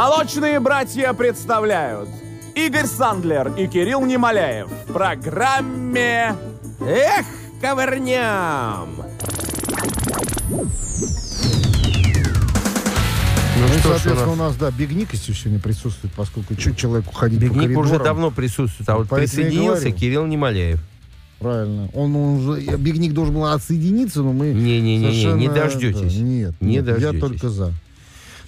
Молочные братья представляют Игорь Сандлер и Кирилл Немоляев в программе «Эх, ковырням!» Ну, Ну, что ж, у соответственно, у нас да, Бигник если сегодня присутствует, поскольку чуть человеку ходить по Бигник уже давно присутствует, а вот Поэтому присоединился. Кирилл Немоляев. Правильно. Он, он уже, Бигник должен был отсоединиться, но мы Не-не-не, совершенно- не дождетесь. да, нет, Не нет, дождетесь. Я только за.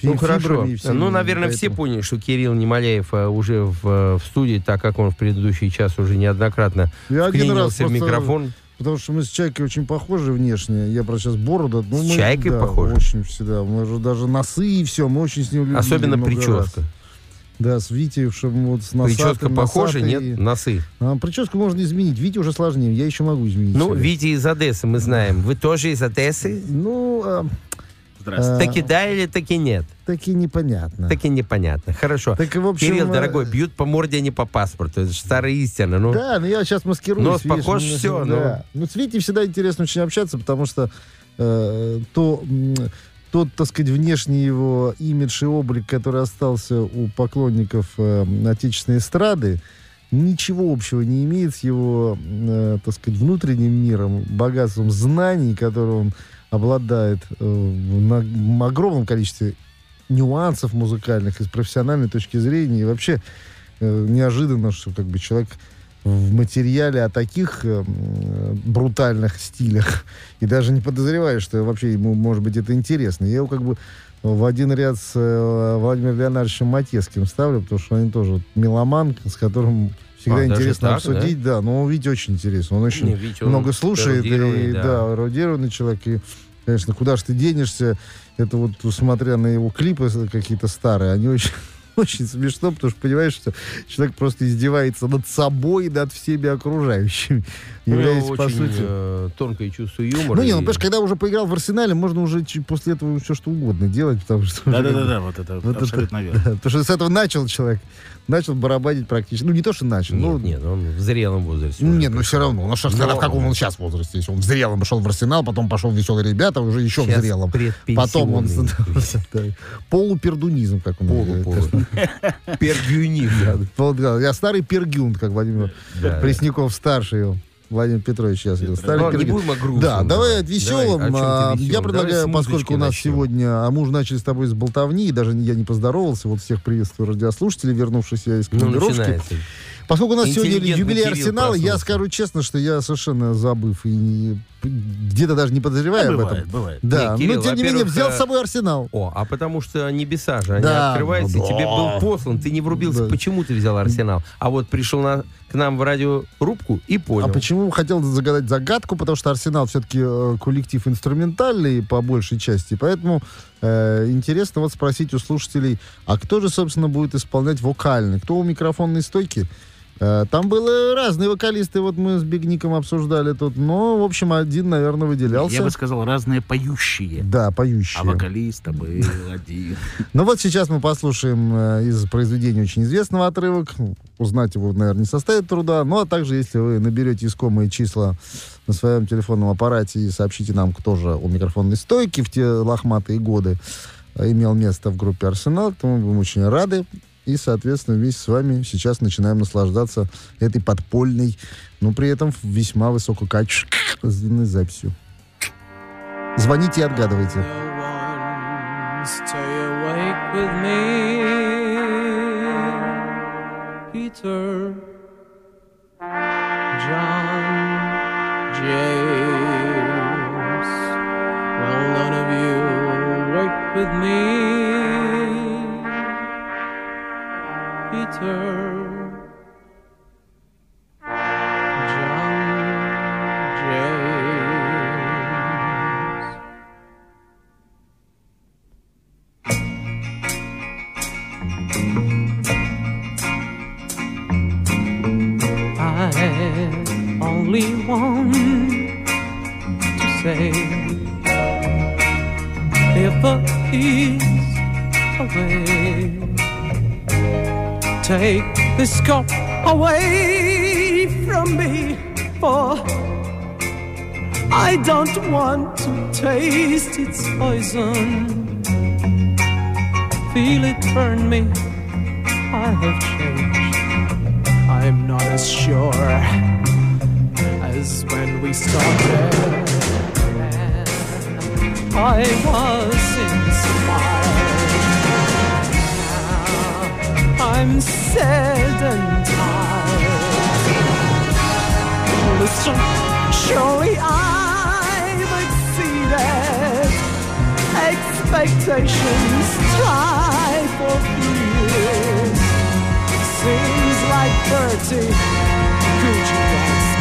Ну хорошо. всеми, Ну, наверное, все поняли, что Кирилл Немоляев э, уже в, э, в студии, так как он в предыдущий час уже неоднократно Я вклинился в микрофон. Потому что мы с Чайкой очень похожи внешне. Я про сейчас бороду. Ну, С мы, Чайкой да, похожи? Очень всегда. Мы же даже носы и все. Мы очень с ним любили Особенно прическа. раз. Да, с Витиевшим вот с носатым. Прическа похожа, нет? Носы. А, прическу можно изменить. Витя уже сложнее. Я еще могу изменить. Ну, себя. Витя из Одессы, мы знаем. Вы тоже из Одессы? Ну, а, Здравствуйте. Таки да или таки нет? таки непонятно. Таки непонятно. Хорошо. Так, в общем, Кирилл, дорогой, бьют по морде, а не по паспорту. Это же старая истина. Ну, Да, но я сейчас маскируюсь. Нос видишь, похож, мне- всё, да. Ну, с Витей всегда интересно очень общаться, потому что э, то, тот, так сказать, внешний его имидж и облик, который остался у поклонников э, отечественной эстрады, ничего общего не имеет с его, э, так сказать, внутренним миром, богатством знаний, которым он обладает э, на огромном количестве нюансов музыкальных и с профессиональной точки зрения. И вообще э, неожиданно, что как бы человек в материале о таких э, м, брутальных стилях и даже не подозреваю, что вообще ему, может быть, это интересно. Я его как бы в один ряд с э, Владимиром Леонардовичем Матецким ставлю, потому что они тоже меломан, с которым всегда А, интересно так, обсудить. Да? но Витя очень интересно. Он очень Не, Витя, он много слушает, и, да. да. эрудированный человек, и, конечно, куда ж ты денешься, это вот, смотря на его клипы какие-то старые, они очень, очень смешно, потому что понимаешь, что человек просто издевается над собой и над всеми окружающими, У него являясь, по очень сути... э, тонкое чувство юмора. Ну, не, ну, понимаешь, когда уже поиграл в Арсенале, можно уже после этого все что угодно делать, потому что... Да-да-да, вот это Вот это- абсолютно верно. Да, потому что с этого начал человек. Начал барабанить практически. Ну, не то, что начал. Нет, ну, нет, он в зрелом возрасте. Нет, ну все равно. Ну что Но- в каком он сейчас возрасте? Если он в зрелом пошел в Арсенал, потом пошел в веселые ребята, уже еще Сейчас в зрелом. Потом он... полупердунизм, как он Полу, говорит. полу. Пергюнив. Да, пол- да, Я старый пергюнт, как Владимир Пресняков старший. Владимир Петрович сейчас. Старый Ну, не будем о грустном. Да, давай от веселом. А. Я предлагаю, поскольку у нас начнем. сегодня, а мы уже начали с тобой с болтовни, и даже я не поздоровался, вот всех приветствую радиослушателей, вернувшихся из Ну, командировки. Поскольку у нас сегодня юбилей Арсенала, я скажу честно, что я совершенно забыв и где-то даже не подозреваю об Бывает, этом. бывает. Да, Не, Кирилл, но тем не менее взял э, с собой Арсенал. О, а потому что небеса же, они Да. открываются, и тебе был послан, ты не врубился, Да. почему ты взял Арсенал. А вот пришел на, к нам в радиорубку и понял. А почему хотел загадать загадку? Потому что Арсенал все-таки э, коллектив инструментальный по большей части, поэтому э, интересно вот спросить у слушателей, а кто же, собственно, будет исполнять вокальный? Кто у микрофонной стойки? Э, Там были разные вокалисты, вот мы с Бигником обсуждали тут, но, в общем, один, наверное, выделялся. Я бы сказал, разные поющие. Да, поющие. А вокалиста был один. Ну вот сейчас мы послушаем э, из произведения очень известного отрывок. Узнать его, наверное, не составит труда. Ну а также, если вы наберете искомые числа на своем телефонном аппарате и сообщите нам, кто же у микрофонной стойки в те лохматые годы э, имел место в группе «Арсенал», то мы будем очень рады. И, соответственно, вместе с вами сейчас начинаем наслаждаться этой подпольной, но при этом весьма высококачественной записью. Звоните и отгадывайте. Peter, Listen, surely I've exceeded expectations. Try for years. Seems like thirty. Could you ask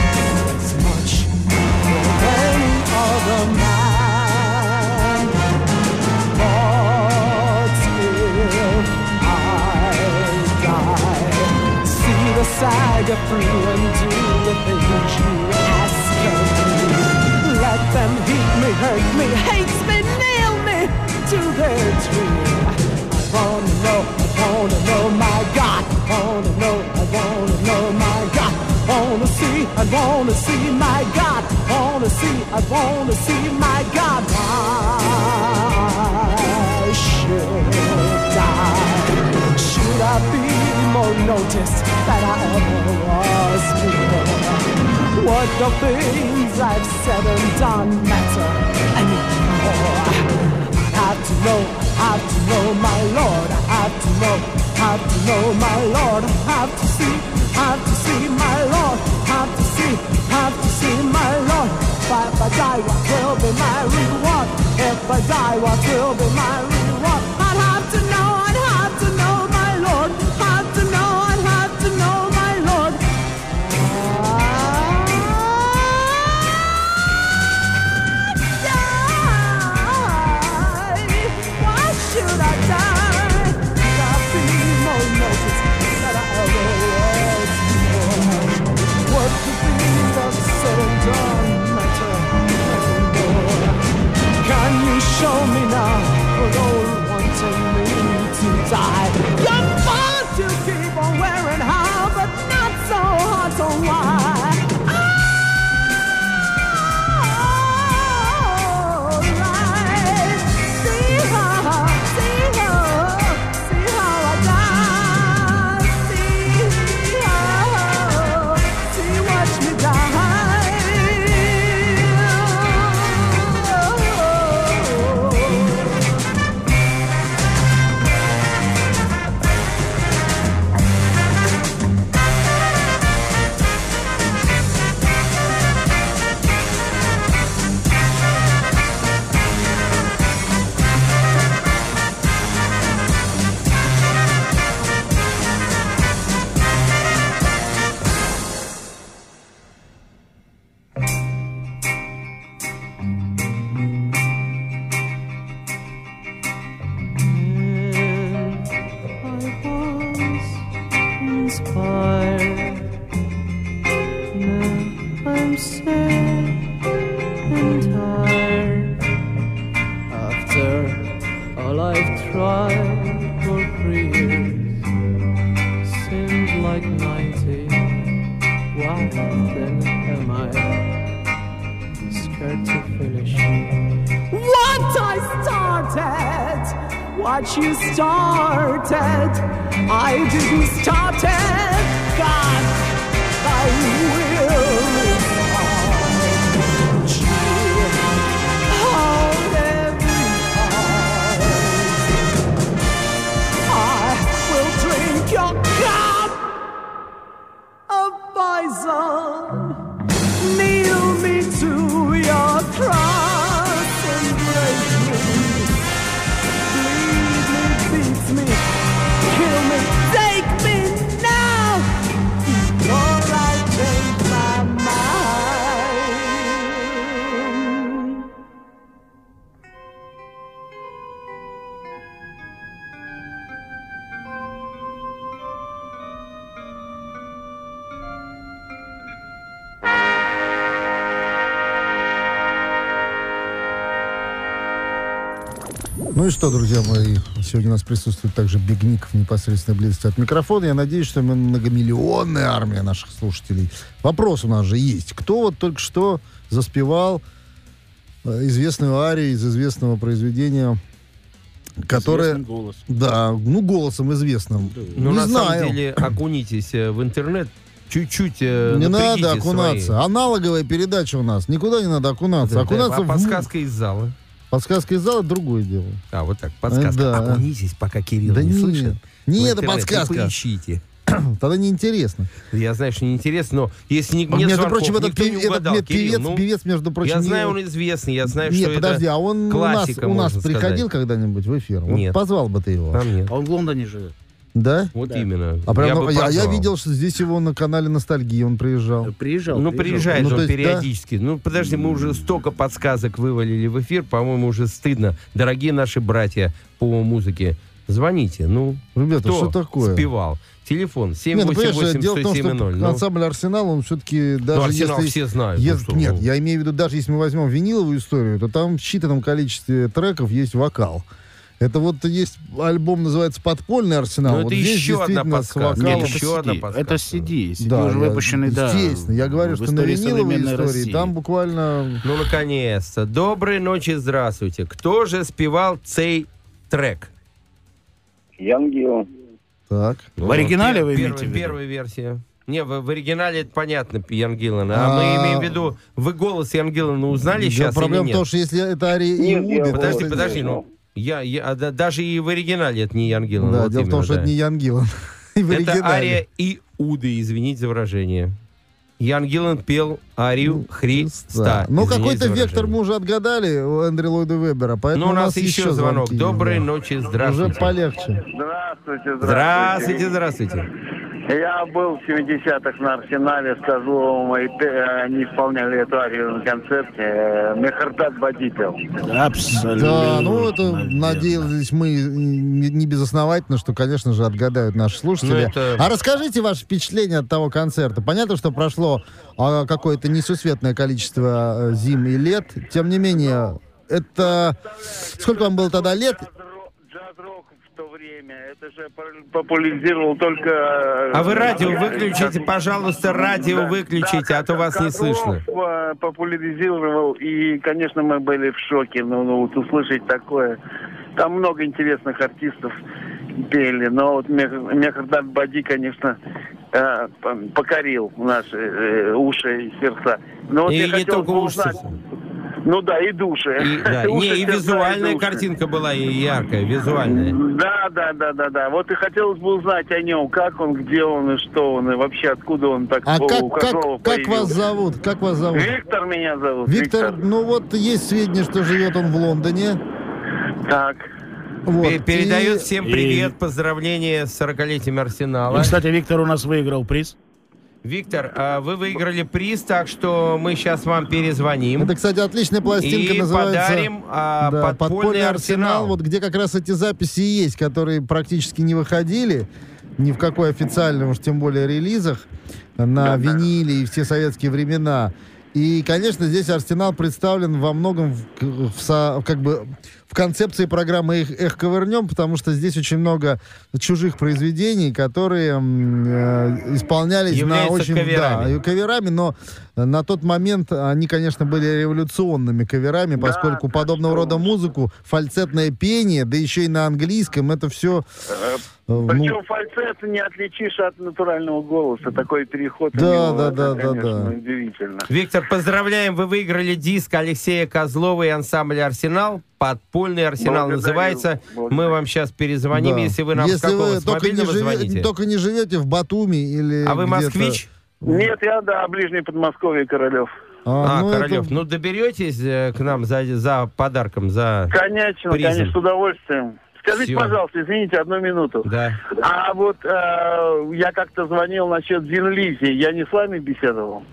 as much for any other man? Saga through and do the things you ask of me. Let them heat me, hurt me, hate me, nail me to their tree. I wanna know, I wanna know, my God. I wanna know, I wanna know, my God. I wanna see, I wanna see, my God. I wanna see, I wanna see, my God. Why should? Should I be more noticed than I ever was before? What the things I've said and done matter anymore? I have to know, I have to know my Lord. I have to know, have to know my Lord. I have to see, have to see my Lord. Have to see, have to see my Lord. If I die, what will be my reward? If I die, what will be Ну и что, друзья мои, сегодня у нас присутствует также Бегник в непосредственной близости от микрофона. Я надеюсь, что мы многомиллионная армия наших слушателей. Вопрос у нас же есть. Кто вот только что заспевал э, известную арию из известного произведения которая... Известный голос. Да, ну, голосом известным. Ну, не на знаю. самом деле, окунитесь э, в интернет, чуть-чуть э, не надо окунаться. свои- Аналоговая передача у нас. Никуда не надо окунаться. Да, окунаться а в... подсказка из зала. Подсказка из зала другое дело. А, вот так, подсказка. да. Окунитесь, пока Кирилл Да не нет. слышит. Не это подсказка. Поищите. Тогда неинтересно. Я знаю, что неинтересно, но если не, нет между звонков, прочим, этот, никто не пев- этот угадал, нет, Кирилл, певец, ну, певец, между прочим, я не- знаю, он известный, я знаю, Нет, что подожди, это... а он у нас, у нас приходил когда-нибудь в эфир? Вот Нет. позвал бы ты его. Там нет. А он в Лондоне живет. Да? Вот Да. именно. А прям, я, ну, я, я позвал. видел, что здесь его на канале Ностальгии он приезжал. Приезжал. Ну, приезжает Ну, он есть, да? периодически. Ну, подожди, мы уже столько подсказок вывалили в эфир, по-моему, уже стыдно. Дорогие наши братья по музыке, звоните. Ну, Ребята, кто что такое? спевал? Телефон Нет, ну, понимаешь, 788 дело в том, 107 что ансамбль «Арсенал», он все-таки даже Ну, Арсенал если... все знают. ну Ес- что, нет, ну. я имею в виду, даже если мы возьмем виниловую историю, то там в считанном количестве треков есть вокал. Это вот есть альбом, называется «Подпольный арсенал». Ну, вот это здесь еще одна подсказка. Нет, еще одна CD. подсказка. Это CD. CD Да, уже я- выпущенный, да. Естественно. Я говорю, в что на виниловой истории России. там буквально... Ну, наконец-то. Доброй ночи, здравствуйте. Кто же спевал цей трек? Янгио. Так. В оригинале вы имеете в виду? Первая версия. Не, в, в оригинале это понятно, Ян Гиллан. А, А- мы имеем в виду, вы голос Ян Гиллана узнали Да, сейчас проблема или в том, нет? что если это Нет, я- Иуды... Подожди, это- подожди, ну, я, я, а, да, даже и в оригинале это не Ян Гиллан. Да, вот дело в том, именно, что да. это не Ян Гиллан. Это оригинале. ария Иуды, извините за выражение. Ян Гиллан пел арию Христа. Да. Ну, какой-то вектор мы уже отгадали у Эндрю Ллойда Вебера, поэтому Ну, у нас еще звонок. звонки, Доброй да. ночи, Уже здравствуйте. полегче. Здравствуйте, Здравствуйте, здравствуйте. Я был в 70-х на Арсенале, скажу вам, и те- они исполняли эту арию на концерте. э, Мехардат Бадипел. Абсолютно. Да, ну это надеялись мы не не безосновательно, что, конечно же, отгадают наши слушатели. Ну, это- А расскажите ваше впечатление от того концерта. Понятно, что прошло а, какое-то несусветное количество э, зим и лет. Тем не менее, это... Сколько вам было тогда лет? Джаз-ро- Джаз-рок в то время, это же популяризировал только... э, А вы радио как- выключите, пожалуйста, радио Да, выключите, да, а то вас не слышно. э, популяризировал, и, конечно, мы были в шоке, ну, ну, вот услышать такое. Там много интересных артистов пели, но вот Мех- Мехардар Бади, конечно, э, покорил наши э, уши и сердца. Но вот И я не хотел только бы уши. Ну да, и души. И, да, Уши, не, и визуальная души. картинка была и яркая, визуальная. Да, да, да, да, да. Вот и хотелось бы узнать о нем, как он, где он и что он, и вообще откуда он так А у как, как, как вас зовут? Как вас зовут? Виктор меня зовут. Виктор, ну вот есть сведения, что живет он в Лондоне. Так. Вот. Пе- Передает И- всем и- привет, поздравления с 40-летием И, Арсенала. кстати, Виктор у нас выиграл приз. Виктор, а вы выиграли приз, так что мы сейчас вам перезвоним. Это, кстати, отличная пластинка, И называется... подарим а, Да, подпольный, арсенал. вот где как раз эти записи есть, которые практически не выходили ни в какой официальном, уж тем более релизах на виниле и все советские времена. И, конечно, здесь Арсенал представлен во многом в, в со- как бы в концепции программы «Эх, «Эх, ковырнем», потому что здесь очень много чужих произведений, которые э, исполнялись Являются на очень... каверами. Да, каверами, но на тот момент они, конечно, были революционными каверами, поскольку да, подобного рода музыку, фальцетное пение, да еще и на английском, это все... ну, Причем фальцет не отличишь от натурального голоса. Такой переход. Да, него, да, это, да, да, конечно, да. удивительно. Виктор, поздравляем, вы выиграли диск Алексея Козлова и ансамбля «Арсенал». Подпольный «Арсенал» Благодарю. называется. Мы Благодарю. вам сейчас перезвоним, да. если вы нам Если с только не, мобильного живете, звоните. только не живете в Батуми или А вы москвич? Нет, я, да, ближний Подмосковье, Королев. А, А, ну, Королев, это- ну доберетесь э, к нам за, за подарком, за... Конечно, Призом. конечно, с удовольствием. Скажите, Всё. пожалуйста, извините, одну минуту. Да. А вот э, я как-то звонил насчет Зинлизи. Я не с вами беседовал?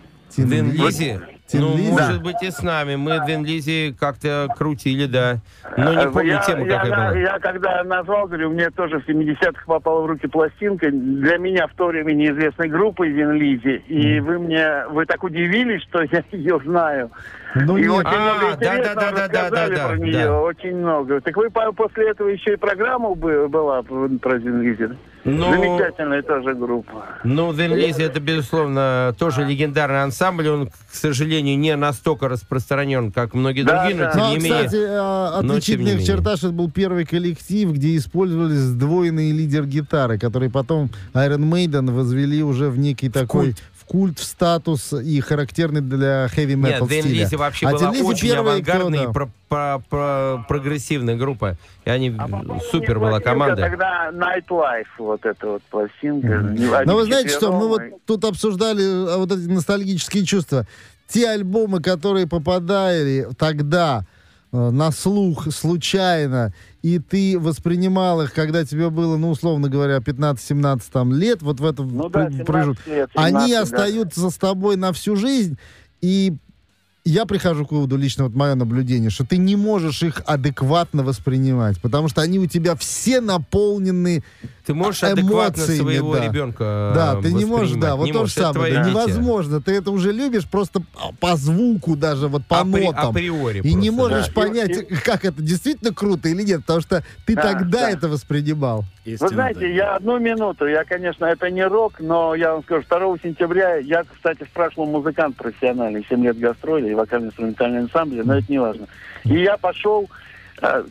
Тин Лизи? Тин Ну, Лизи? может быть, и с нами. Мы Вин Лизи как-то крутили, да. Но не Э, помню я, тему, я, какая на- была. я когда назвал, говорю, мне тоже в 70-х попала в руки пластинка. Для меня в то время неизвестной группы Зинлизи. И вы мне, вы так удивились, что я ее знаю. Ну и нет. очень А, много интересного да-да-да-да-да-да, рассказали да, про нее, да. очень много. Так вы по- после этого еще и программа бы- была про Зингизер? Ну, Замечательная тоже группа. Ну, Вен Лизи, это, безусловно, тоже легендарный ансамбль. Он, к сожалению, не настолько распространен, как многие Да, другие, но да. тем Ну, а, не менее... кстати, а, но тем не отличительная их менее. черта, что это был первый коллектив, где использовались сдвоенные лидер гитары, которые потом Iron Maiden возвели уже в некий такой культ. Культ, в статус и характерный для heavy metal Нет. Лизи вообще А была очень первые, кто, авангардная да. и про- про- про- прогрессивная группа. И они А супер была команда. Тогда Nightlife, вот эта вот пластинка. Они Но вы знаете что, мы вот тут обсуждали а, вот эти ностальгические чувства. Те альбомы, которые попадали тогда на слух случайно, и ты воспринимал их, когда тебе было, ну, условно говоря, 15-17 там, лет, вот в этом Ну да, пр- 17 промежутке, лет, они 17, да. остаются с тобой на всю жизнь, и я прихожу к выводу, лично вот мое наблюдение, что ты не можешь их адекватно воспринимать, потому что они у тебя все наполнены Ты можешь адекватно эмоциями, своего да. ребенка да, ты не можешь, да, вот Не то же самое. да, невозможно. Ты это уже любишь просто по- звуку даже, вот по Апри- нотам. априори И не можешь да. понять, как это действительно круто или нет, потому что ты Да, тогда да. это воспринимал. Вы Истинно, знаете, да. я одну минуту, я, конечно, это не рок, но я вам скажу, 2 сентября, я, кстати, прошлом музыкант профессиональный, 7 лет гастроли и вокально-инструментальный ансамбль, но это не важно. И я пошел, э,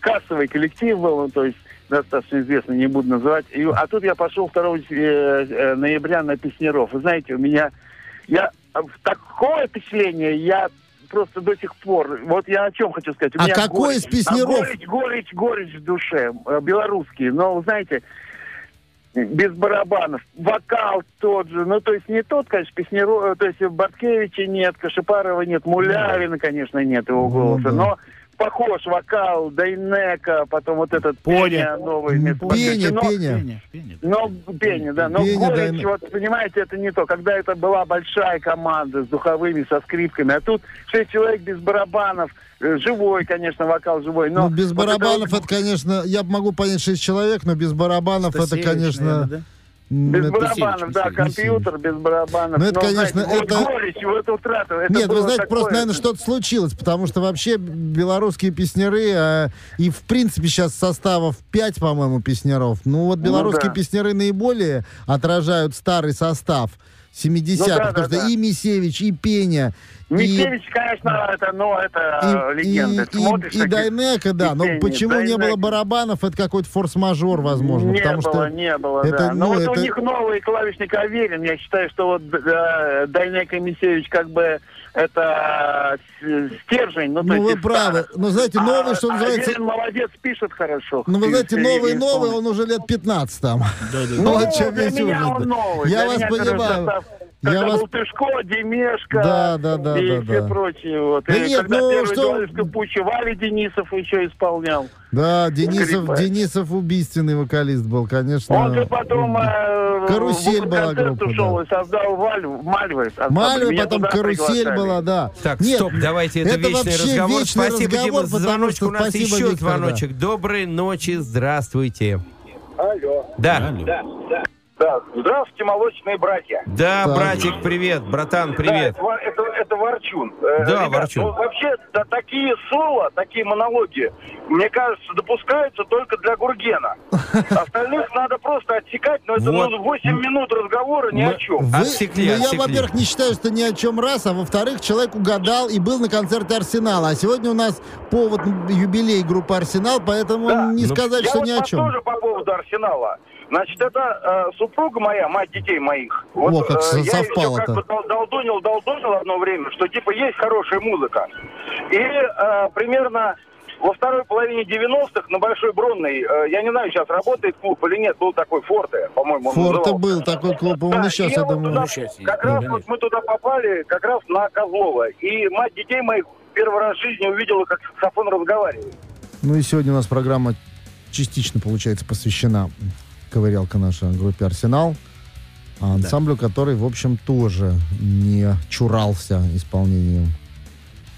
кассовый коллектив был, ну, то есть достаточно известный, не буду называть, и, а тут я пошел 2 э, э, ноября на Песнеров. Вы знаете, у меня, я, э, такое впечатление, я просто до сих пор, вот я о чем хочу сказать. У А меня какой из горечь, Песнеров? а горечь, горечь, горечь в душе, белорусский. Но, вы знаете, без барабанов. Вокал тот же. Ну, то есть не тот, конечно, Песнеров, то есть Барткевича нет, Кашипарова нет, Мулявина, конечно, нет его голоса. да. Но похож вокал Дайнека, потом вот этот Поня. Пеня новый. Пеня. Но- Пеня. Пеня, пеня. но Пеня, да. Но Пеня, горечь, да, вот, понимаете, это не то. Когда это была большая команда с духовыми, со скрипками, а тут шесть человек без барабанов, э, живой, конечно, вокал живой, но... Ну, без вот это барабанов вот- это, конечно, я могу понять 6 человек, но без барабанов это, Стасевич, конечно... наверное, да? Без это- барабанов, да, компьютер без барабанов. Ну, это, Но, конечно, знаете, это- Вот горечь, вот утрата. это Нет, вы знаете, такое- просто, наверное, что-то случилось, потому что вообще белорусские песняры, а, и в принципе сейчас составов 5, по-моему, песняров, ну вот белорусские да. песняры наиболее отражают старый состав 70-х, Ну да, потому да, что да. и Мисевич, и Пеня, и... Мисевич, конечно, это, ну, это И, легенда. и- Смотришь, и таких- Дайнека, да. и Но почему не было Дайнека. барабанов, это какой-то форс-мажор, возможно. не потому было, что не было, это, да. Но ну, вот это- у них новый клавишник Аверин. Я считаю, что вот э, Дайнек и Мисевич как бы это э, стержень. Ну, Ну, есть вы из правы. Но знаете, новый, А что называется... Аверин молодец, пишет хорошо. Ну, вы знаете, И- и- новый, и- новый, он уже лет 15 там. Да, да, Ну, Ну, вот для меня он да. новый. Я Для вас понимаю. Состав, Я Когда вас- был Тышко, Демешка Да, да, да, и да, все да. прочие. Вот. Да и нет, когда ну, первый что- Капучи, Валя Денисов еще исполнял. Да, Денисов. Денисов убийственный вокалист был, конечно. Он же потом э, Карусель в была концерт группа, ушел да. и создал Валю, Мальвы. Меня потом карусель приглашали. была, да. Так, Нет, стоп, давайте, это, вечный вообще разговор. вечный спасибо, разговор, Дима, за звоночек. У нас спасибо, еще Виктор, да. звоночек. Доброй ночи, здравствуйте. Алло. Да, Алло. Да, здравствуйте, молочные братья. да, Так. братик, привет, братан, Да, привет. это, Ва- это, это Ворчун. Э, Да, ребят, Ворчун. ну, вообще, да, такие соло, такие монологи, мне кажется, допускаются только для Гургена. Остальных надо просто отсекать, но это Вот. ну, 8 минут разговора ни Мы- о чем. Вы- Отсекли, ну, я, отсекли. во-первых, не считаю, что ни о чем раз, а во-вторых, человек угадал и был на концерте Арсенала. А сегодня у нас повод юбилей группы Арсенал, поэтому Да. не Ну, сказать, Я что вот ни о вас чем. тоже по поводу Арсенала. Значит, это э, супруга моя, мать детей моих. Вот, О, как э, я её как бы дол- долдонил, долдонил одно время, что типа есть хорошая музыка. И э, примерно во второй половине 90-х на Большой Бронной, э, я не знаю, сейчас работает клуб или нет, был такой Форте, по-моему, Форте был такой клуб, он Да, и сейчас, я вот думаю. туда- есть, как раз конечно. вот мы туда попали, как раз на Козлова. И мать детей моих первый раз в жизни увидела, как саксофон разговаривает. Ну и сегодня у нас программа частично, получается, посвящена ковырялка наша группе «Арсенал», а ансамблю, который, в общем, тоже не чурался исполнением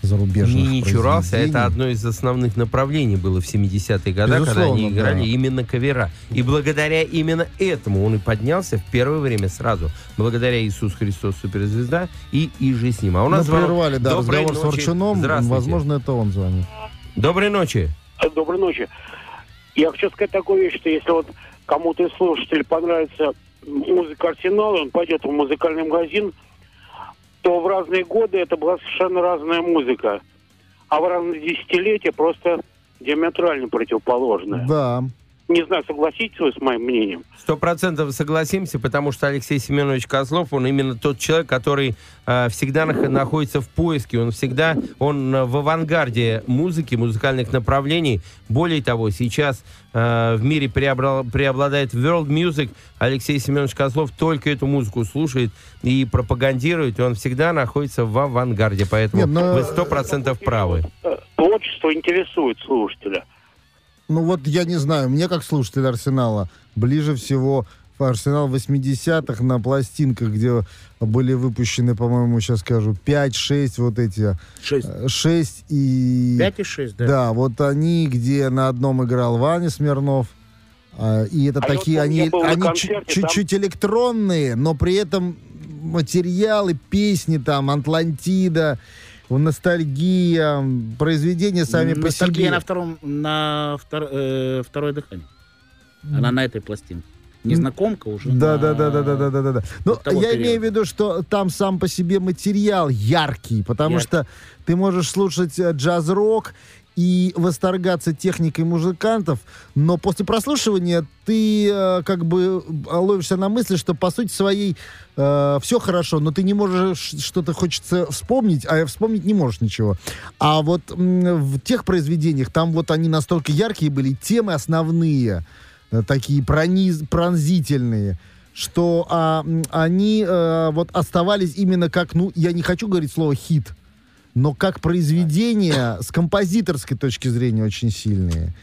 зарубежных Не, не чурался, а это одно из основных направлений было в 70-е годы, когда они играли да. именно кавера. И благодаря именно этому он и поднялся в первое время сразу. Благодаря Иисус Христос суперзвезда и и же с ним. А у Мы нас звонок. прервали, да, Доброй разговор с ночи. Ворчуном. Здравствуйте. Возможно, это он звонит. Доброй ночи. Доброй ночи. Я хочу сказать такую вещь, что если вот кому-то из слушателей понравится музыка Арсенала, он пойдет в музыкальный магазин, то в разные годы это была совершенно разная музыка. А в разные десятилетия просто диаметрально противоположная. Да. Не знаю, согласитесь вы с моим мнением. Сто процентов согласимся, потому что Алексей Семенович Козлов, он именно тот человек, который э, всегда нах- находится в поиске, он всегда, он э, в авангарде музыки, музыкальных направлений. Более того, сейчас э, в мире преобра- преобладает world music. Алексей Семенович Козлов только эту музыку слушает и пропагандирует, и он всегда находится в авангарде, поэтому Нет, но- вы сто процентов правы. Творчество интересует слушателя. Ну вот я не знаю, мне как слушатель Арсенала ближе всего Арсенал 80-х на пластинках, где были выпущены, по-моему, сейчас скажу, 5-6 вот эти, Шесть. 6 и... Пять и шесть, да. Да, вот они, где на одном играл Ваня Смирнов, а, и это А такие, вот они, они чуть-чуть электронные, но при этом материалы, песни там, Атлантида, ностальгия, произведения сами по Ностальгия себе. на втором, на втор- э, второе дыхание. Она на этой пластинке. Незнакомка уже. Да, на- да, да, да, да, да, да, да. Но вот того я периода. имею в виду, что там сам по себе материал яркий, потому Яркий. что ты можешь слушать э, джаз-рок и восторгаться техникой музыкантов, но после прослушивания ты э, как бы э, ловишься на мысли, что по сути своей все хорошо, но ты не можешь что-то хочется вспомнить, а вспомнить не можешь ничего. А вот м, в тех произведениях там вот они настолько яркие были, темы основные э, такие прониз, пронзительные, что а, они э, вот оставались именно как, ну, я не хочу говорить слово хит, но как произведения с композиторской точки зрения очень сильные.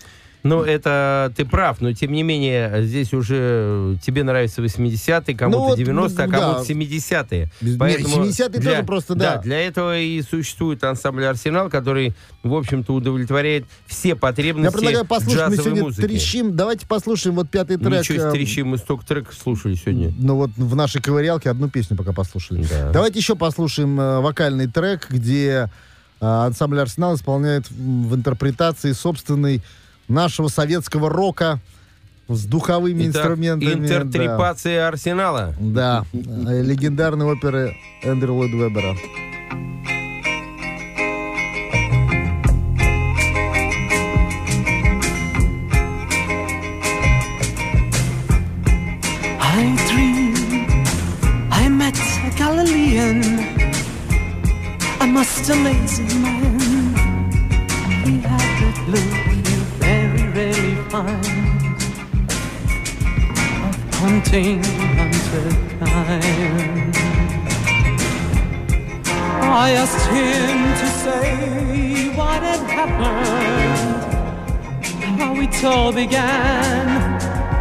Ну, это ты прав, но тем не менее, здесь уже тебе нравятся 80-е, кому-то Ну вот, 90-е, а да. кому-то 70-е. Без- Поэтому 70-е для- тоже просто, да. для этого и существует ансамбль «Арсенал», который, в общем-то, удовлетворяет все Я потребности предлагаю послушать, мы сегодня музыки. трещим. Давайте послушаем вот пятый трек. Ничего себе, трещим, мы столько треков слушали сегодня. Ну вот в нашей ковырялке одну песню пока послушали. Да. Давайте еще послушаем э, вокальный трек, где э, ансамбль «Арсенал» исполняет в интерпретации собственной нашего советского рока с духовыми Итак, инструментами. интертрепация «Арсенала». Да, да. Э, легендарной оперы Эндрю Ллойд Вебера. I dreamed I met a Galilean, a most amazing man. Of haunting mankind. I asked him to say what had happened, how it all began.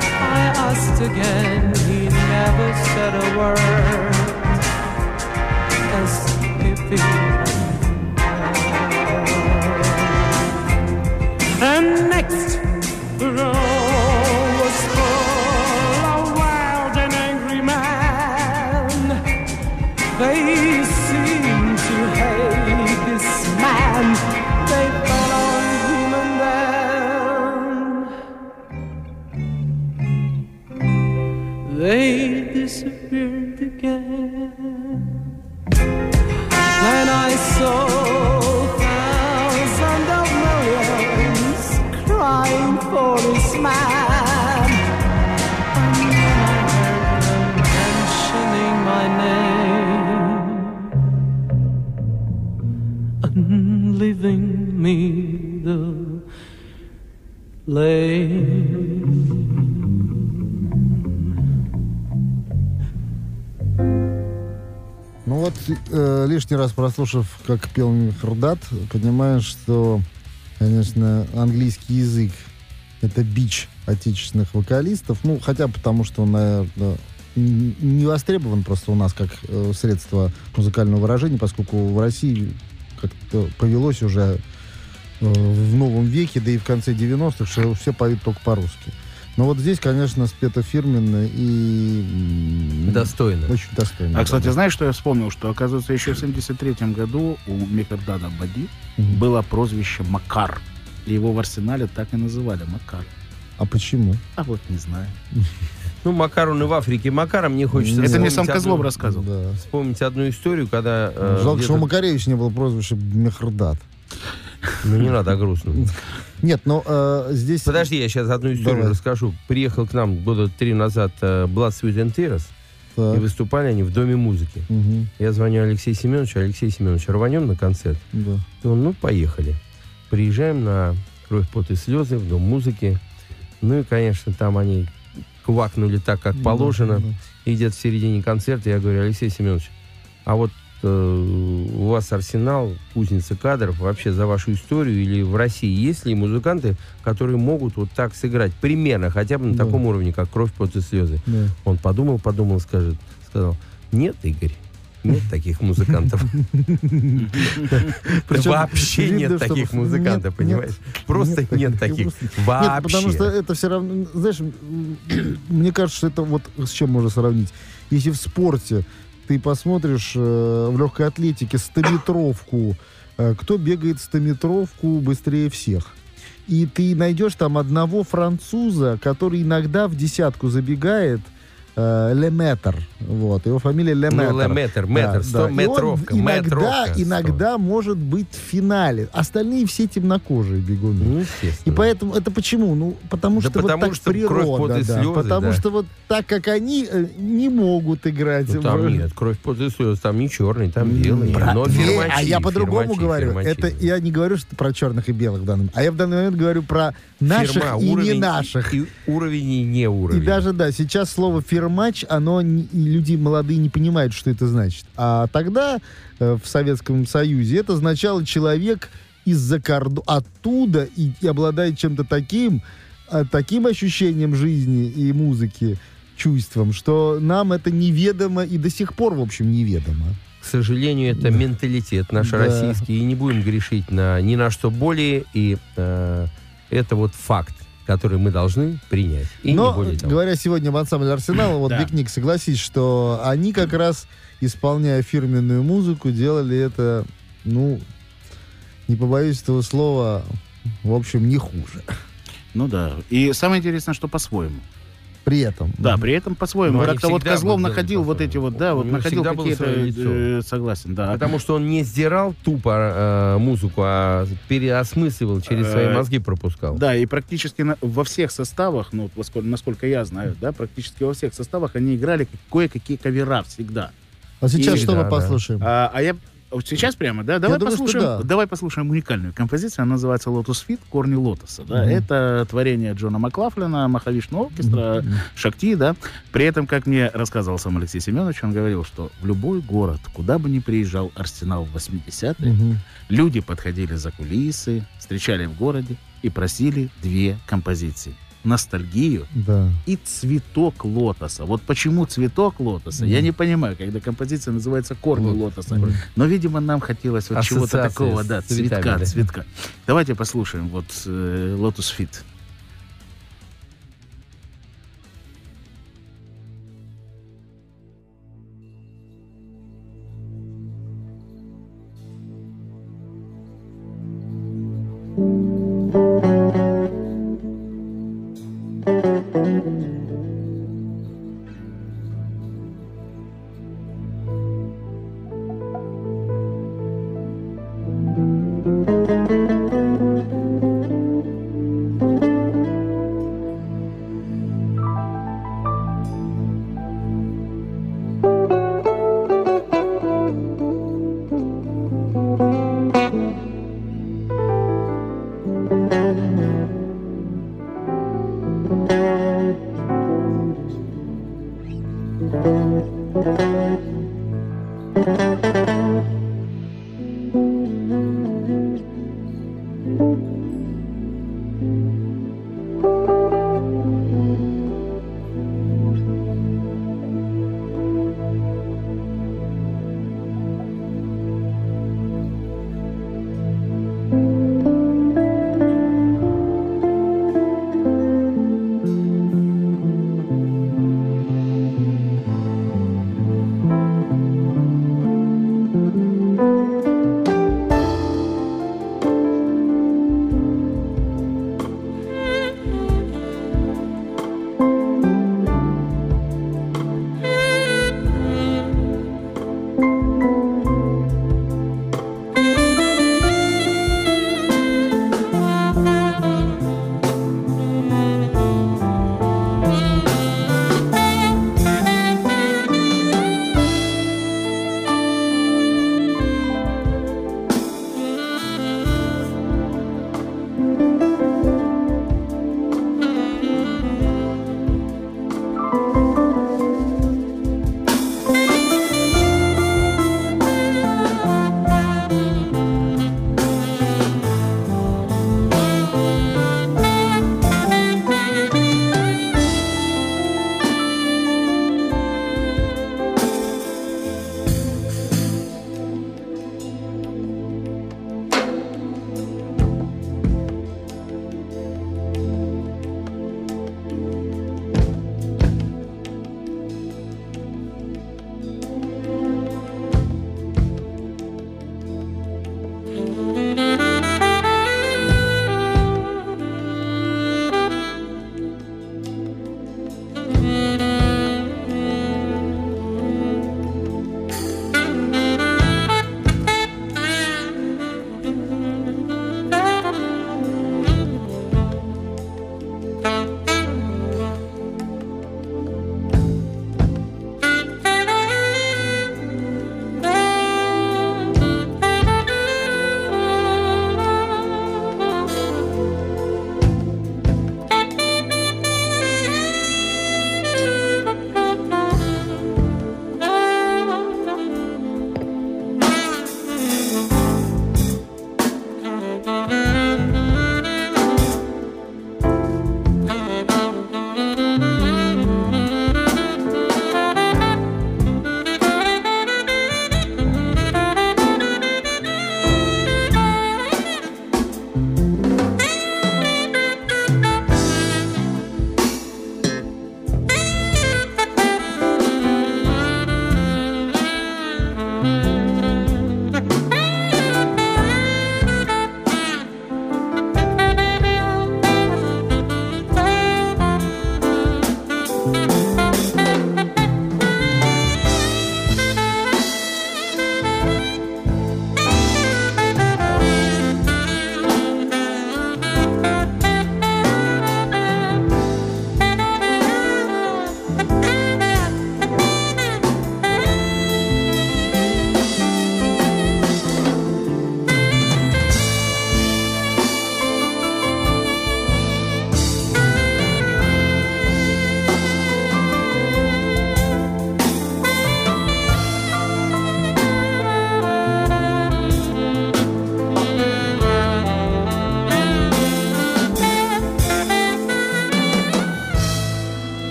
I asked again, he never said a word. As if. And next, the лишний раз прослушав, как пел Михрдат, понимаешь, что, конечно, английский язык — это бич отечественных вокалистов. Ну, хотя потому, что он, наверное, не востребован просто у нас как э, средство музыкального выражения, поскольку в России как-то повелось уже э, в новом веке, да и в конце 90-х, что все поют только по-русски. Но вот здесь, конечно, спето фирменно и Достойно. очень достойно. А, кстати, знаешь, что я вспомнил? Что, оказывается, еще в 73 году у Мехердада Бади Мгм. было прозвище Макар. И его в арсенале так и называли Макар. А почему? А вот не знаю. Ну, Макар, он и в Африке Макар, а мне хочется Это мне сам Козлов одну- рассказывал. Да. Вспомнить одну историю, когда... э, Жалко, что у где-то- Макаревич не было прозвища Мехрдат. Ну, не надо грустно. Нет, но э, здесь... Подожди, я сейчас одну историю Давай. расскажу. Приехал к нам года три назад э, Blood, Sweat and Tears, Так, и выступали они в Доме музыки. мгм, Я звоню Алексею Семеновичу, Алексей Семенович, рванем на концерт? да. Он, ну, поехали. Приезжаем на «Кровь, пот и слезы» в Дом музыки. Ну и, конечно, там они квакнули так, как положено. Да, да. И где-то в середине концерта я говорю, Алексей Семенович, а вот у вас арсенал, кузница кадров, вообще за вашу историю или в России есть ли музыканты, которые могут вот так сыграть примерно, хотя бы на Да. таком уровне, как «Кровь, и слезы»? Да. Он подумал, подумал, скажет, сказал, нет, Игорь, нет таких музыкантов. Вообще нет таких музыкантов, понимаешь? Просто нет таких. Нет, потому что Вообще. это все равно, знаешь, мне кажется, это вот с чем можно сравнить. Если в спорте ты посмотришь э, в легкой атлетике 100-метровку, э, кто бегает 100-метровку быстрее всех. И ты найдешь там одного француза, который иногда в десятку забегает, Леметр. Вот, его фамилия Леметр. Ну, Леметр, Да, метр, да. 100 И он метровка, иногда, метровка. 100. иногда может быть в финале. Остальные все темнокожие бегуны. Ну, И естественно. поэтому это почему? Ну, потому Да что потому вот так что природа, кровь, пот и да. слезы, потому да. что вот так как они э, не могут играть. Ну, там нет, кровь пот и слез, там не черный, там белый. Бра- Но Не, фермачи, а я по-другому говорю. фермачи. Это я не говорю что про черных и белых в данном. А я в данный момент говорю про наших Фирма, и не уровень наших. И уровень и не И уровень. даже, да, сейчас слово фермач, оно, не- люди молодые не понимают, что это значит. А тогда, э, в Советском Союзе, это означало человек из-за кордона, оттуда и, и обладает чем-то таким, э, таким ощущением жизни и музыки, чувством, что нам это неведомо и до сих пор, в общем, неведомо. К сожалению, это менталитет наш Да. российский, и не будем грешить на ни на что более, и э, это вот факт, который мы должны принять. И Но, не более того. говоря сегодня об ансамбле Арсенала, вот Да. Бикник, согласись, что они как раз, исполняя фирменную музыку, делали это, ну, не побоюсь этого слова, в общем, не хуже. Ну да. И самое интересное, что по-своему. При этом. Да, при этом по-своему. Ну, Как-то вот Козлов находил вот эти вот, да, вот находил какие-то... э, согласен, да. Потому что он не сдирал тупо э, музыку, а переосмысливал, через свои Э, мозги пропускал. Да, и практически во всех составах, ну, насколько я знаю, да, практически во всех составах они играли кое-какие кавера всегда. А сейчас что мы послушаем? А, а я вот сейчас прямо, да, давай думаю, что послушаем, да. давай послушаем уникальную композицию, она называется Lotus Fit, корни лотоса, да, Мгм. это творение Джона Маклафлина, Махавишного оркестра, Шакти, да. При этом, как мне рассказывал сам Алексей Семенович, он говорил, что в любой город, куда бы ни приезжал Арсенал в 80-е, Мгм. люди подходили за кулисы, встречали в городе и просили две композиции. Ностальгию Да. и цветок лотоса. Вот почему цветок лотоса, я не понимаю, когда композиция называется корни лотоса. Мгм. Но, видимо, нам хотелось вот чего-то такого, да, цветами, цветка, да. цветка. Давайте послушаем вот э, Lotus Fit. Thank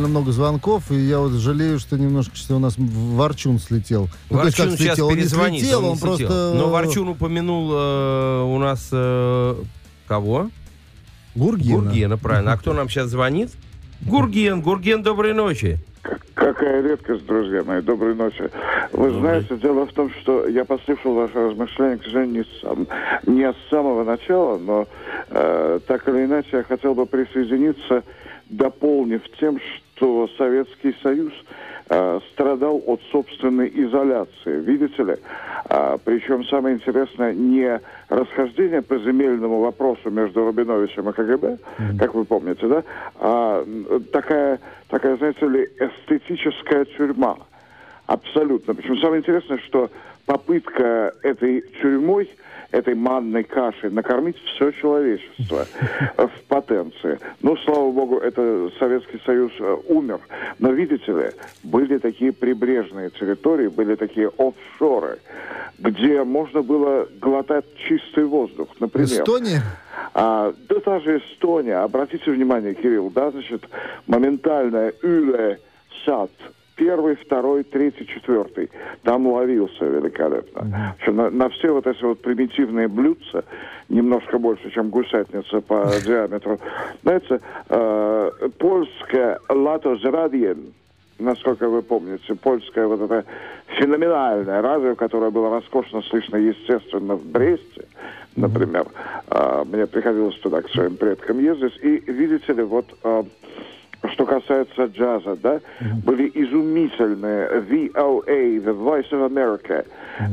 Довольно много звонков, и я вот жалею, что немножко что у нас Ворчун слетел. Ну, есть Ворчун как сейчас слетел? Он не перезвонит. слетел, не он слетел. просто... Но Ворчун упомянул э, у нас... э, кого? Гургена. Гургена, правильно. А кто нам сейчас звонит? Гурген. Гурген, доброй ночи. Какая редкость, друзья мои. Доброй ночи. Вы знаете, дело в том, что я послушал ваше размышление, к сожалению, не, сам, не с самого начала, но э, так или иначе я хотел бы присоединиться, дополнив тем, что Советский Союз э, страдал от собственной изоляции. Видите ли? А, причем самое интересное не расхождение по земельному вопросу между Рубиновичем и КГБ, как вы помните, да, а такая, такая, знаете ли, эстетическая тюрьма. Абсолютно. Причем самое интересное, что попытка этой тюрьмой, этой манной кашей накормить все человечество в потенции. Ну, слава богу, это Советский Союз э, умер. Но, видите ли, были такие прибрежные территории, были такие офшоры, где можно было глотать чистый воздух, например. Эстония? А, да та же Эстония, обратите внимание, Кирилл, да, значит, моментальная Юле сад, первый, второй, третий, четвертый, там ловился великолепно. Общем, на, на все вот эти вот примитивные блюдца, немножко больше, чем гусятница по диаметру, знаете, э, польская «Лато Зрадиен», насколько вы помните, польское вот это феноменальное радио, которое было роскошно слышно, естественно, в Бресте, например. А, Мне приходилось туда к своим предкам ездить. И видите ли, вот а, что касается джаза, да, были изумительные VOA, The Voice of America,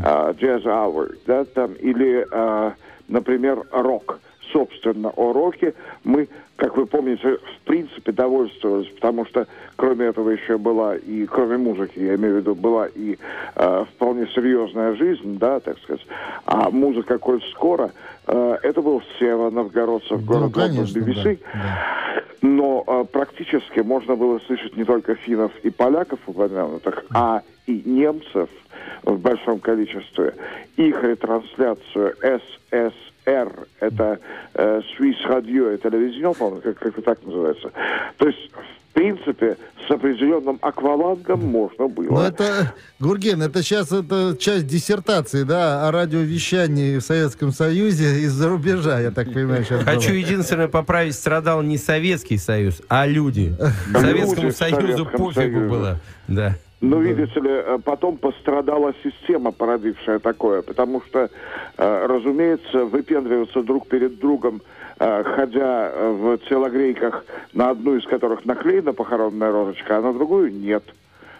а, Jazz Hour, да, там, или, а, например, рок. Собственно, о роке мы, как вы помните, в принципе довольствовались, потому что кроме этого еще была и, кроме музыки, я имею в виду, была и э, вполне серьезная жизнь, да, так сказать. А музыка, коль скоро, э, это был Сева Новгородцев, Да, город Лондон, конечно, BBC. да, да. Но э, практически можно было слышать не только финнов и поляков упомянутых, а и немцев в большом количестве. Их ретрансляцию ССР, это э, Swiss Radio и телевизион, по-моему, как, это так называется. То есть, принципе, с определенным аквалангом можно было. Ну, это, Гурген, это сейчас это часть диссертации, да, о радиовещании в Советском Союзе из-за рубежа, я так понимаю, сейчас Хочу было. единственное поправить, страдал не Советский Союз, а люди. Советскому Люди Союзу Советском пофигу Союзе. было. Да. Ну, видите ли, э, потом пострадала система, породившая такое, потому что, э, разумеется, выпендриваться друг перед другом, ходя э, в телогрейках, на одну из которых наклеена похоронная розочка, а на другую нет.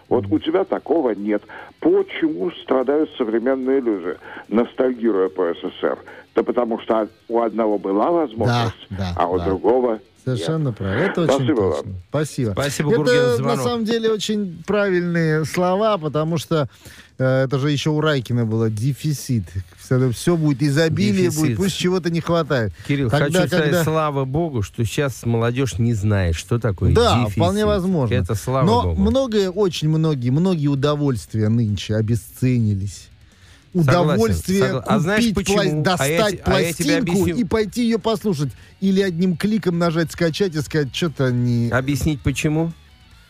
Вот у тебя такого нет. Почему страдают современные люди, ностальгируя по СССР? Да потому что у одного была возможность, Да, да, а у да. другого Совершенно правильно. Это очень Спасибо точно. вам. Спасибо. Спасибо, это Гурген, на самом деле очень правильные слова, потому что э, это же еще у Райкина было дефицит. Все будет изобилие, Дефицит. будет, пусть чего-то не хватает. Кирилл, Тогда, хочу сказать, когда- слава богу, что сейчас молодежь не знает, что такое Да, дефицит. вполне возможно. Это слава Но богу. многое, очень многие, многие удовольствия нынче обесценились. Согласен, Удовольствие согла- а знаешь купить, почему? достать А я те- а я пластинку и пойти ее послушать. Или одним кликом нажать скачать и сказать, что-то не... Объяснить почему?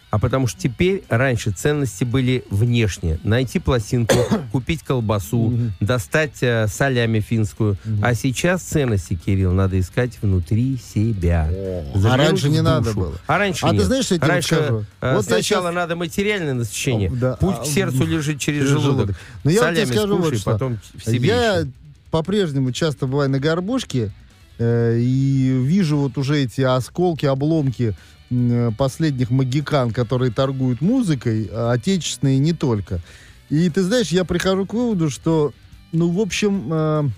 А потому что теперь раньше ценности были внешние. Найти пластинку, купить колбасу, достать э, солями финскую. А сейчас ценности, Кирилл, надо искать внутри себя. А раньше не надо было. А раньше А ты нет. знаешь, что я тебе раньше расскажу? э, Вот сначала щас- надо материальное насыщение. О, да, Путь а, к сердцу лежит через через желудок. желудок. Но я вот тебе Солями скажу вот скушай, что. потом в себе Я ищи. по-прежнему часто бываю на горбушке э, и вижу вот уже эти осколки, обломки последних магикан, которые торгуют музыкой, а отечественные и не только. И ты знаешь, я прихожу к выводу, что, ну, в общем, э,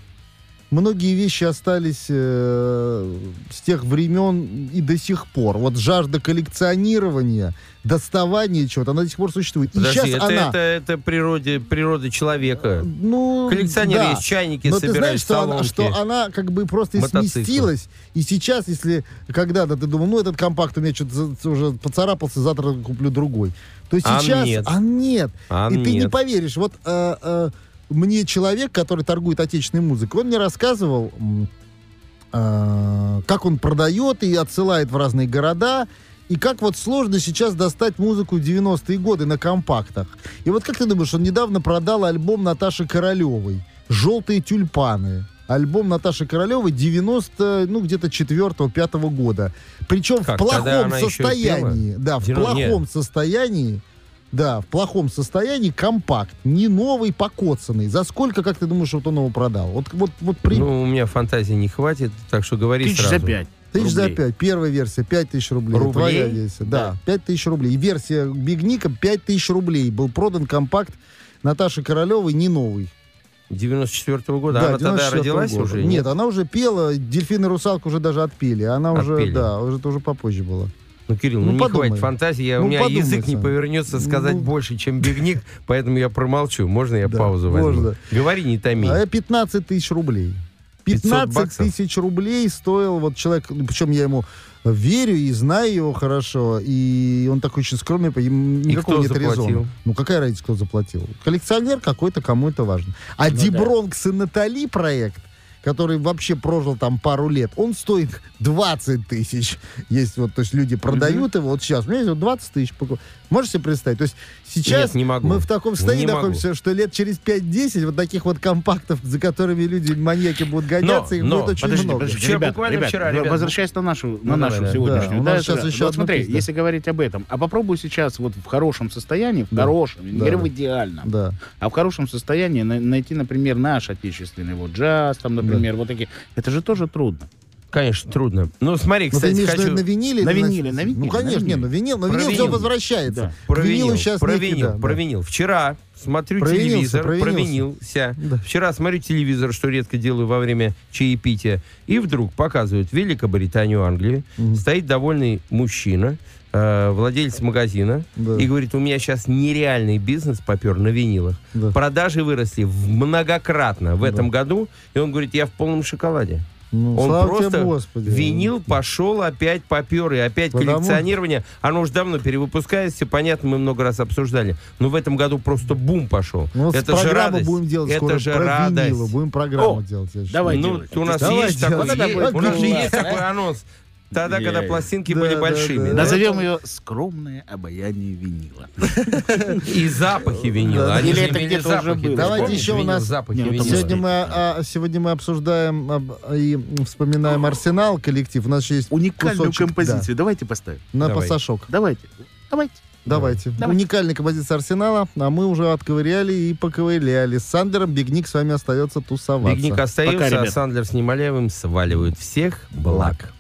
многие вещи остались э, с тех времен и до сих пор. Вот жажда коллекционирования, доставания чего-то, она до сих пор существует. и Подожди, сейчас это, она... это, это природе, природа человека. Ну, Коллекционеры да. есть, чайники Но ты собирают, знаешь, что она, что она как бы просто Мотоциклы. сместилась. И сейчас, если когда-то ты думал, ну, этот компакт у меня что-то уже поцарапался, завтра куплю другой. То А сейчас... нет. А нет. А и ты не нет. поверишь. Вот э, э, мне человек, который торгует отечественной музыкой, он мне рассказывал, э, как он продает и отсылает в разные города. И как вот сложно сейчас достать музыку в 90-е годы на компактах. И вот как ты думаешь, он недавно продал альбом Наташи Королевой «Желтые тюльпаны». Альбом Наташи Королевой 90, ну, где-то 4-5 года. Причем Как, в плохом состоянии. Да, в Девяно- плохом состоянии. Да, в плохом состоянии компакт. Не новый, покоцанный. За сколько, как ты думаешь, вот он его продал? Вот, вот, вот при... Ну, у меня фантазии не хватит, так что говори Тысяч сразу. за пять. Тысяч за рублей. пять. Первая версия 5 тысяч рублей. Рублей? Твоя версия. Да, Да. 5 тысяч рублей. И версия Бигника 5 тысяч рублей. Был продан компакт Наташи Королевой не новый. 94 года. Да, она тогда 94 родилась года. уже? Нет, она уже пела. Дельфин и русалку уже даже отпели. Она уже, Отпели. да, уже тоже попозже была. Ну, Кирилл, ну, Ну, не подумай. хватит фантазии. Я, Ну, у меня подумай язык не сам. повернется сказать Ну. больше, чем бигник, поэтому я промолчу. Можно я Да, паузу возьму? можно. Говори, не томи. А 15 тысяч рублей. 500 15 баксов? тысяч рублей стоил вот человек, ну, причем я ему верю и знаю его хорошо, и он такой очень скромный, никакого кто нет заплатил? резона. Ну, какая разница, кто заплатил? Коллекционер какой-то, кому это важно. А Дибронкс и Натали проект, который вообще прожил там пару лет, он стоит 20 тысяч. Есть вот, то есть люди продают его вот сейчас. У меня есть вот 20 тысяч. Можешь себе представить? То есть сейчас Нет, не могу. мы в таком состоянии Не могу. находимся, что лет через 5-10 вот таких вот компактов, за которыми люди, маньяки будут гоняться, их но, будет очень Подожди, много. подожди, Вчера, ребят, буквально ребят, вчера, ребят, возвращаясь на нашу, ну, на нашу давай, да. сегодняшнюю. Да, у нас сейчас это- еще вот смотри, песня. если говорить об этом, а попробуй сейчас вот в хорошем состоянии, в Да. хорошем, не Да. говорю в идеальном, Да. а в хорошем состоянии на- найти, например, наш отечественный вот джаз, там, например, вот такие. Это же тоже трудно. Конечно, трудно. Ну, смотри, Ну, ты кстати, имеешь в виду хочу... на виниле? На или виниле, на виниле, Ну, конечно, на не, на винил. На винил все возвращается. Да. Про К винилу винил, сейчас про некогда, винил, да. про винил. Вчера смотрю Провинился, телевизор, провинился. провинился. Да. Вчера смотрю телевизор, что редко делаю во время чаепития, и вдруг показывают Великобританию, Англию. Мгм. Стоит довольный мужчина, э, владелец магазина, Да. и говорит, у меня сейчас нереальный бизнес попер на винилах. Да. Продажи выросли многократно в этом году, и он говорит, я в полном шоколаде. Ну, Он слава просто тебе, Господи. винил пошел опять попер, и опять Потому- коллекционирование. Оно уже давно перевыпускается, понятно, мы много раз обсуждали. Но в этом году просто бум пошел. Ну, это же радость. будем делать это скоро же про радость. винилы. Будем программу О, делать. давай ну, делать. у нас Давай есть делать. такой, у нас же есть такой анонс. Тогда, Я- когда пластинки Да, были да, большими. да. да? Назовем ее «Скромное обаяние винила». И запахи винила. Или это где-то уже было. Давайте еще у нас-? Сегодня мы, а, сегодня мы обсуждаем об- и вспоминаем Арсенал коллектив. У нас еще есть Уникальную композицию. Давайте поставим. на пасашок. Давайте. Давайте. Давайте. Давай. Уникальная композиция Арсенала, а мы уже отковыряли и поковыряли. С Сандером Бигник с вами остается тусоваться. Бигник остается, Пока, а ребят. Сандлер с Немоляевым сваливают. Всех благ.